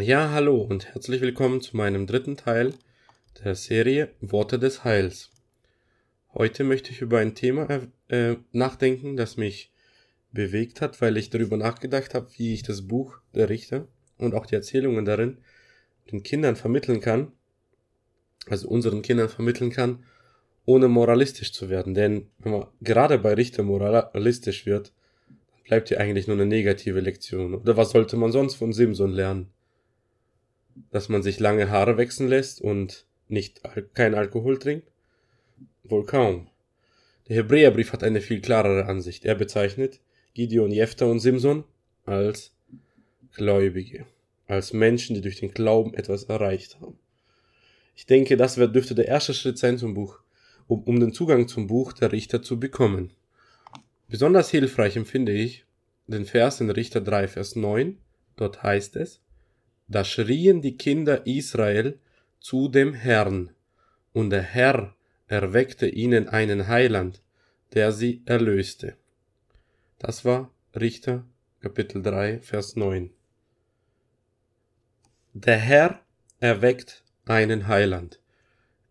Ja, hallo und herzlich willkommen zu meinem dritten Teil der Serie Worte des Heils. Heute möchte ich über ein Thema äh, nachdenken, das mich bewegt hat, weil ich darüber nachgedacht habe, wie ich das Buch der Richter und auch die Erzählungen darin den Kindern vermitteln kann, also unseren Kindern vermitteln kann, ohne moralistisch zu werden. Denn wenn man gerade bei Richter moralistisch wird, bleibt ja eigentlich nur eine negative Lektion. Oder was sollte man sonst von Simson lernen? Dass man sich lange Haare wechseln lässt und nicht kein Alkohol trinkt? Wohl kaum. Der Hebräerbrief hat eine viel klarere Ansicht. Er bezeichnet Gideon, Jephthah und Simson als Gläubige, als Menschen, die durch den Glauben etwas erreicht haben. Ich denke, das dürfte der erste Schritt sein zum Buch, um, um den Zugang zum Buch der Richter zu bekommen. Besonders hilfreich empfinde ich den Vers in Richter 3, Vers 9. Dort heißt es, da schrien die Kinder Israel zu dem Herrn, und der Herr erweckte ihnen einen Heiland, der sie erlöste. Das war Richter Kapitel 3, Vers 9. Der Herr erweckt einen Heiland.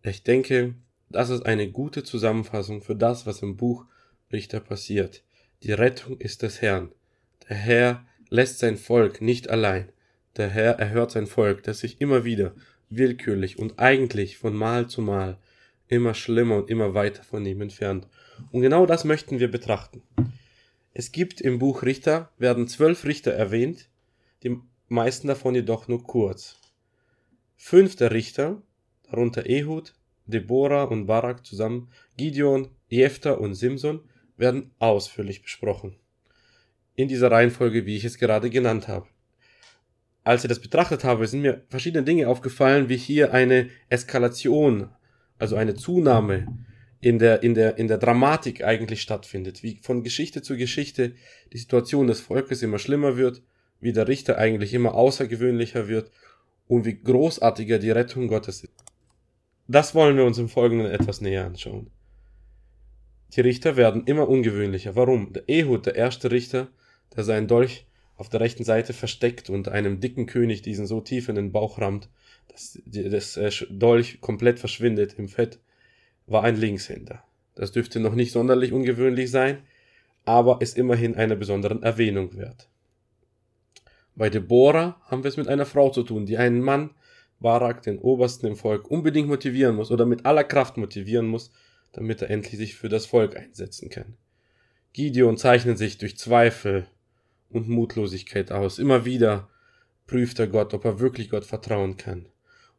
Ich denke, das ist eine gute Zusammenfassung für das, was im Buch Richter passiert. Die Rettung ist des Herrn. Der Herr lässt sein Volk nicht allein. Der Herr erhört sein Volk, das sich immer wieder willkürlich und eigentlich von Mal zu Mal immer schlimmer und immer weiter von ihm entfernt. Und genau das möchten wir betrachten. Es gibt im Buch Richter, werden zwölf Richter erwähnt, die meisten davon jedoch nur kurz. Fünf der Richter, darunter Ehud, Deborah und Barak zusammen, Gideon, Jephthah und Simson, werden ausführlich besprochen. In dieser Reihenfolge, wie ich es gerade genannt habe. Als ich das betrachtet habe, sind mir verschiedene Dinge aufgefallen, wie hier eine Eskalation, also eine Zunahme in der, in der, in der Dramatik eigentlich stattfindet, wie von Geschichte zu Geschichte die Situation des Volkes immer schlimmer wird, wie der Richter eigentlich immer außergewöhnlicher wird und wie großartiger die Rettung Gottes ist. Das wollen wir uns im Folgenden etwas näher anschauen. Die Richter werden immer ungewöhnlicher. Warum? Der Ehud, der erste Richter, der seinen Dolch auf der rechten Seite versteckt und einem dicken König diesen so tief in den Bauch rammt, dass das äh, Dolch komplett verschwindet im Fett, war ein Linkshänder. Das dürfte noch nicht sonderlich ungewöhnlich sein, aber ist immerhin einer besonderen Erwähnung wert. Bei Deborah haben wir es mit einer Frau zu tun, die einen Mann Barak, den Obersten im Volk, unbedingt motivieren muss oder mit aller Kraft motivieren muss, damit er endlich sich für das Volk einsetzen kann. Gideon zeichnet sich durch Zweifel und Mutlosigkeit aus. Immer wieder prüft er Gott, ob er wirklich Gott vertrauen kann.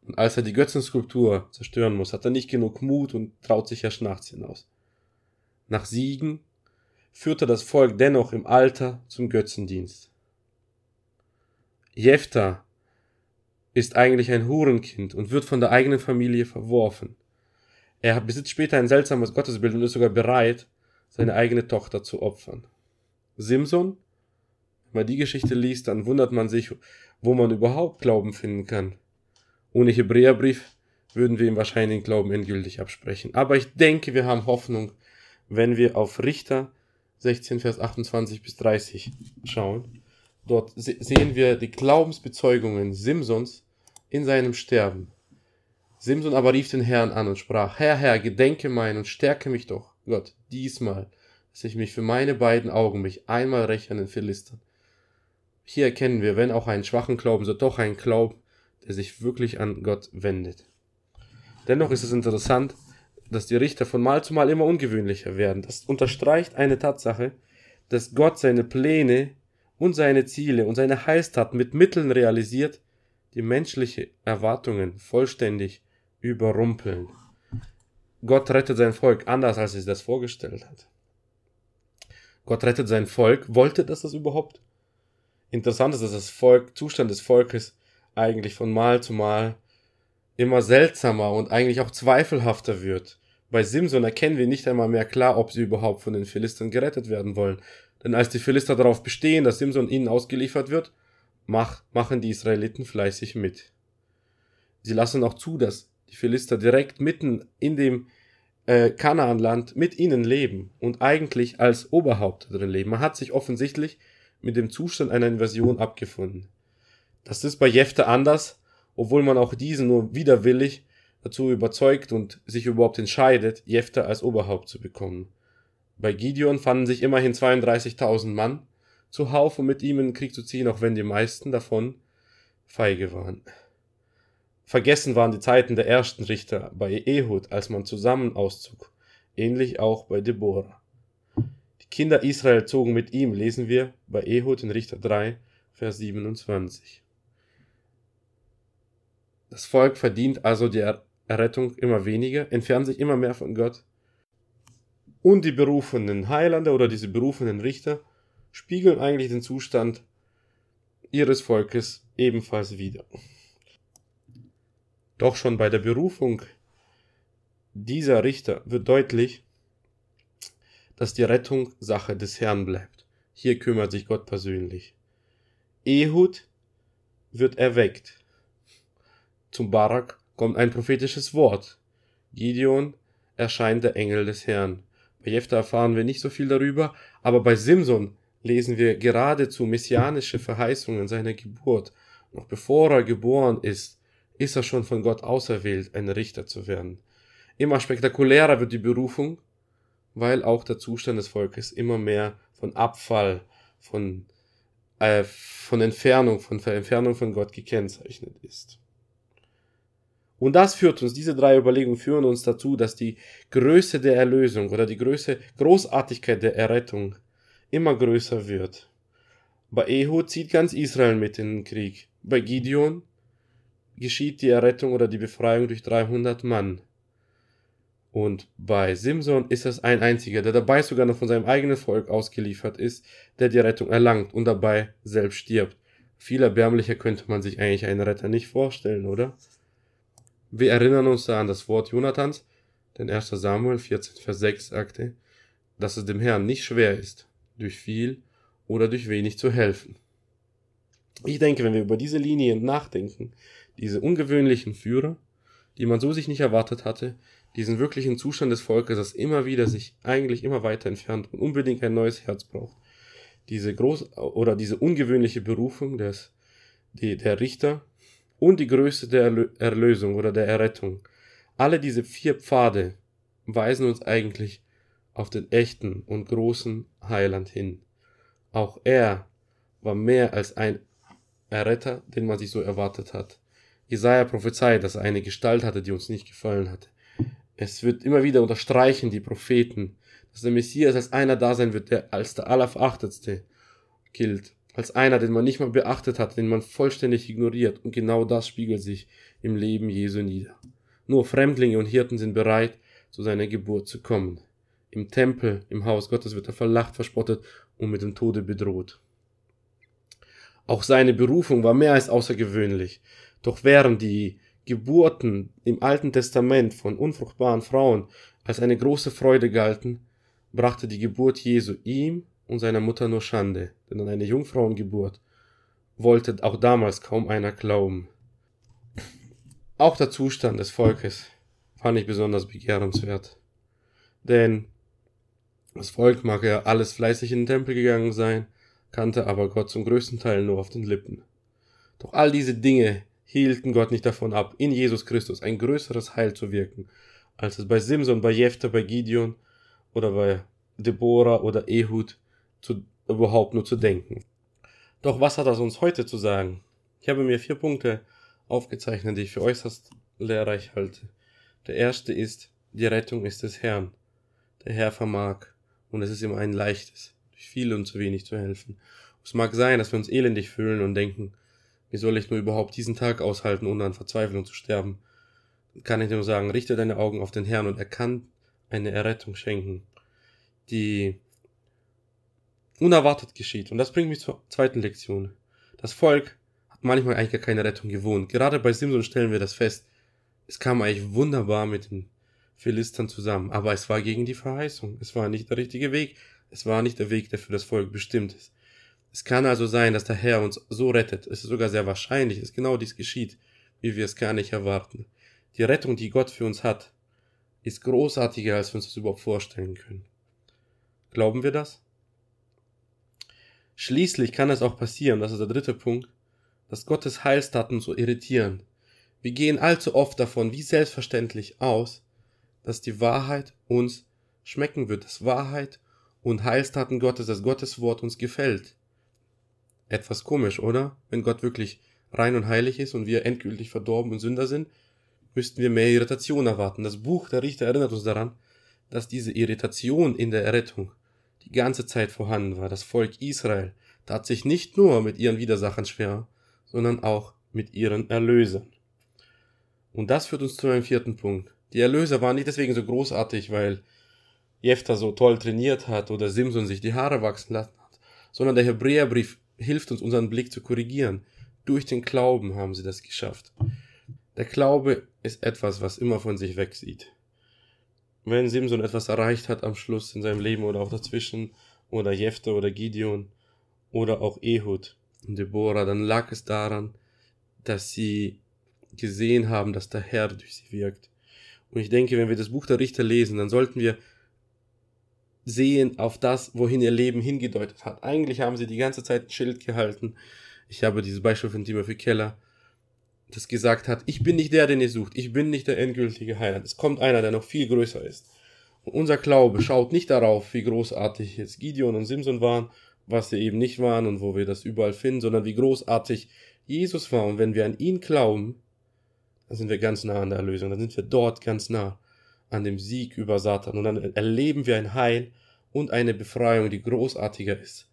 Und als er die Götzenskulptur zerstören muss, hat er nicht genug Mut und traut sich ja Schnachts hinaus. Nach Siegen führt er das Volk dennoch im Alter zum Götzendienst. Jephthah ist eigentlich ein Hurenkind und wird von der eigenen Familie verworfen. Er besitzt später ein seltsames Gottesbild und ist sogar bereit, seine eigene Tochter zu opfern. Simson, man die Geschichte liest, dann wundert man sich, wo man überhaupt Glauben finden kann. Ohne Hebräerbrief würden wir ihm wahrscheinlich den Glauben endgültig absprechen. Aber ich denke, wir haben Hoffnung, wenn wir auf Richter 16, Vers 28 bis 30 schauen. Dort sehen wir die Glaubensbezeugungen Simsons in seinem Sterben. Simson aber rief den Herrn an und sprach, Herr, Herr, gedenke mein und stärke mich doch, Gott, diesmal, dass ich mich für meine beiden Augen mich einmal räche an den Philistern. Hier erkennen wir, wenn auch einen schwachen Glauben, so doch einen Glauben, der sich wirklich an Gott wendet. Dennoch ist es interessant, dass die Richter von Mal zu Mal immer ungewöhnlicher werden. Das unterstreicht eine Tatsache, dass Gott seine Pläne und seine Ziele und seine Heilstaten mit Mitteln realisiert, die menschliche Erwartungen vollständig überrumpeln. Gott rettet sein Volk anders, als er sich das vorgestellt hat. Gott rettet sein Volk. Wollte das das überhaupt? Interessant ist, dass das Volk, Zustand des Volkes eigentlich von Mal zu Mal immer seltsamer und eigentlich auch zweifelhafter wird. Bei Simson erkennen wir nicht einmal mehr klar, ob sie überhaupt von den Philistern gerettet werden wollen. Denn als die Philister darauf bestehen, dass Simson ihnen ausgeliefert wird, mach, machen die Israeliten fleißig mit. Sie lassen auch zu, dass die Philister direkt mitten in dem äh, Kanaanland mit ihnen leben und eigentlich als Oberhaupt drin leben. Man hat sich offensichtlich mit dem Zustand einer Invasion abgefunden. Das ist bei Jefte anders, obwohl man auch diesen nur widerwillig dazu überzeugt und sich überhaupt entscheidet, Jefte als Oberhaupt zu bekommen. Bei Gideon fanden sich immerhin 32.000 Mann zuhauf, um mit ihm in den Krieg zu ziehen, auch wenn die meisten davon feige waren. Vergessen waren die Zeiten der ersten Richter bei Ehud, als man zusammen auszog, ähnlich auch bei Deborah. Kinder Israel zogen mit ihm, lesen wir bei Ehud in Richter 3, Vers 27. Das Volk verdient also die Errettung immer weniger, entfernt sich immer mehr von Gott. Und die berufenen Heilander oder diese berufenen Richter spiegeln eigentlich den Zustand ihres Volkes ebenfalls wider. Doch schon bei der Berufung dieser Richter wird deutlich, dass die Rettung Sache des Herrn bleibt. Hier kümmert sich Gott persönlich. Ehud wird erweckt. Zum Barak kommt ein prophetisches Wort. Gideon erscheint der Engel des Herrn. Bei Jephthah erfahren wir nicht so viel darüber, aber bei Simson lesen wir geradezu messianische Verheißungen seiner Geburt. Noch bevor er geboren ist, ist er schon von Gott auserwählt, ein Richter zu werden. Immer spektakulärer wird die Berufung, weil auch der Zustand des Volkes immer mehr von Abfall, von, äh, von Entfernung, von Entfernung von Gott gekennzeichnet ist. Und das führt uns, diese drei Überlegungen führen uns dazu, dass die Größe der Erlösung oder die Größe, Großartigkeit der Errettung immer größer wird. Bei Ehud zieht ganz Israel mit in den Krieg. Bei Gideon geschieht die Errettung oder die Befreiung durch 300 Mann. Und bei Simson ist es ein einziger, der dabei sogar noch von seinem eigenen Volk ausgeliefert ist, der die Rettung erlangt und dabei selbst stirbt. Viel erbärmlicher könnte man sich eigentlich einen Retter nicht vorstellen, oder? Wir erinnern uns da an das Wort Jonathans, denn 1. Samuel 14, Vers 6 sagte, dass es dem Herrn nicht schwer ist, durch viel oder durch wenig zu helfen. Ich denke, wenn wir über diese Linien nachdenken, diese ungewöhnlichen Führer, die man so sich nicht erwartet hatte, diesen wirklichen Zustand des Volkes, das immer wieder sich eigentlich immer weiter entfernt und unbedingt ein neues Herz braucht, diese groß oder diese ungewöhnliche Berufung des, die, der Richter, und die Größe der Erlösung oder der Errettung. Alle diese vier Pfade weisen uns eigentlich auf den echten und großen Heiland hin. Auch er war mehr als ein Erretter, den man sich so erwartet hat. Jesaja prophezeit, dass er eine Gestalt hatte, die uns nicht gefallen hatte. Es wird immer wieder unterstreichen, die Propheten, dass der Messias als einer da sein wird, der als der Allerverachtetste gilt als einer, den man nicht mal beachtet hat, den man vollständig ignoriert, und genau das spiegelt sich im Leben Jesu nieder. Nur Fremdlinge und Hirten sind bereit, zu seiner Geburt zu kommen. Im Tempel, im Haus Gottes wird er verlacht, verspottet und mit dem Tode bedroht. Auch seine Berufung war mehr als außergewöhnlich. Doch während die Geburten im Alten Testament von unfruchtbaren Frauen als eine große Freude galten, brachte die Geburt Jesu ihm und seiner Mutter nur Schande, denn an eine Jungfrauengeburt wollte auch damals kaum einer glauben. Auch der Zustand des Volkes fand ich besonders begehrenswert. Denn das Volk mag ja alles fleißig in den Tempel gegangen sein, kannte aber Gott zum größten Teil nur auf den Lippen. Doch all diese Dinge hielten Gott nicht davon ab, in Jesus Christus ein größeres Heil zu wirken, als es bei Simson, bei Jephthah, bei Gideon oder bei Deborah oder Ehud zu, überhaupt nur zu denken. Doch was hat das uns heute zu sagen? Ich habe mir vier Punkte aufgezeichnet, die ich für äußerst lehrreich halte. Der erste ist, die Rettung ist des Herrn. Der Herr vermag, und es ist ihm ein leichtes, durch viel und zu wenig zu helfen. Es mag sein, dass wir uns elendig fühlen und denken, wie soll ich nur überhaupt diesen Tag aushalten, ohne an Verzweiflung zu sterben? Kann ich nur sagen, richte deine Augen auf den Herrn und er kann eine Errettung schenken, die unerwartet geschieht. Und das bringt mich zur zweiten Lektion. Das Volk hat manchmal eigentlich gar keine Rettung gewohnt. Gerade bei Simson stellen wir das fest. Es kam eigentlich wunderbar mit den Philistern zusammen, aber es war gegen die Verheißung. Es war nicht der richtige Weg. Es war nicht der Weg, der für das Volk bestimmt ist. Es kann also sein, dass der Herr uns so rettet. Es ist sogar sehr wahrscheinlich, dass genau dies geschieht, wie wir es gar nicht erwarten. Die Rettung, die Gott für uns hat, ist großartiger, als wir uns das überhaupt vorstellen können. Glauben wir das? Schließlich kann es auch passieren, das ist der dritte Punkt, dass Gottes Heilstaten so irritieren. Wir gehen allzu oft davon, wie selbstverständlich aus, dass die Wahrheit uns schmecken wird, dass Wahrheit und Heilstaten Gottes, dass Gottes Wort uns gefällt. Etwas komisch, oder? Wenn Gott wirklich rein und heilig ist und wir endgültig verdorben und Sünder sind, müssten wir mehr Irritation erwarten. Das Buch der Richter erinnert uns daran, dass diese Irritation in der Errettung die ganze Zeit vorhanden war. Das Volk Israel tat sich nicht nur mit ihren Widersachern schwer, sondern auch mit ihren Erlösern. Und das führt uns zu einem vierten Punkt. Die Erlöser waren nicht deswegen so großartig, weil Jefta so toll trainiert hat oder Simson sich die Haare wachsen lassen hat, sondern der Hebräerbrief hilft uns, unseren Blick zu korrigieren. Durch den Glauben haben sie das geschafft. Der Glaube ist etwas, was immer von sich wegsieht. Wenn Simson etwas erreicht hat am Schluss in seinem Leben oder auch dazwischen, oder Jefte oder Gideon, oder auch Ehud und Deborah, dann lag es daran, dass sie gesehen haben, dass der Herr durch sie wirkt. Und ich denke, wenn wir das Buch der Richter lesen, dann sollten wir sehen auf das, wohin ihr Leben hingedeutet hat. Eigentlich haben sie die ganze Zeit ein Schild gehalten. Ich habe dieses Beispiel von Timothy Keller, das gesagt hat, ich bin nicht der, den ihr sucht, ich bin nicht der endgültige Heiland. Es kommt einer, der noch viel größer ist. Und unser Glaube schaut nicht darauf, wie großartig jetzt Gideon und Simson waren, was sie eben nicht waren und wo wir das überall finden, sondern wie großartig Jesus war. Und wenn wir an ihn glauben, dann sind wir ganz nah an der Erlösung, dann sind wir dort ganz nah an dem Sieg über Satan. Und dann erleben wir ein Heil und eine Befreiung, die großartiger ist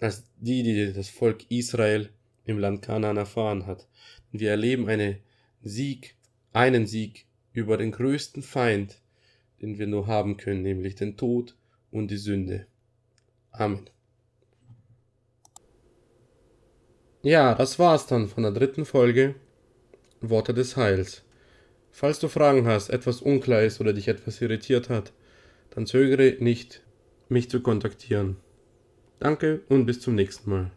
als die, die das Volk Israel im Land Kanaan erfahren hat. Wir erleben einen Sieg, einen Sieg über den größten Feind, den wir nur haben können, nämlich den Tod und die Sünde. Amen. Ja, das war's dann von der dritten Folge Worte des Heils. Falls du Fragen hast, etwas unklar ist oder dich etwas irritiert hat, dann zögere nicht, mich zu kontaktieren. Danke und bis zum nächsten Mal.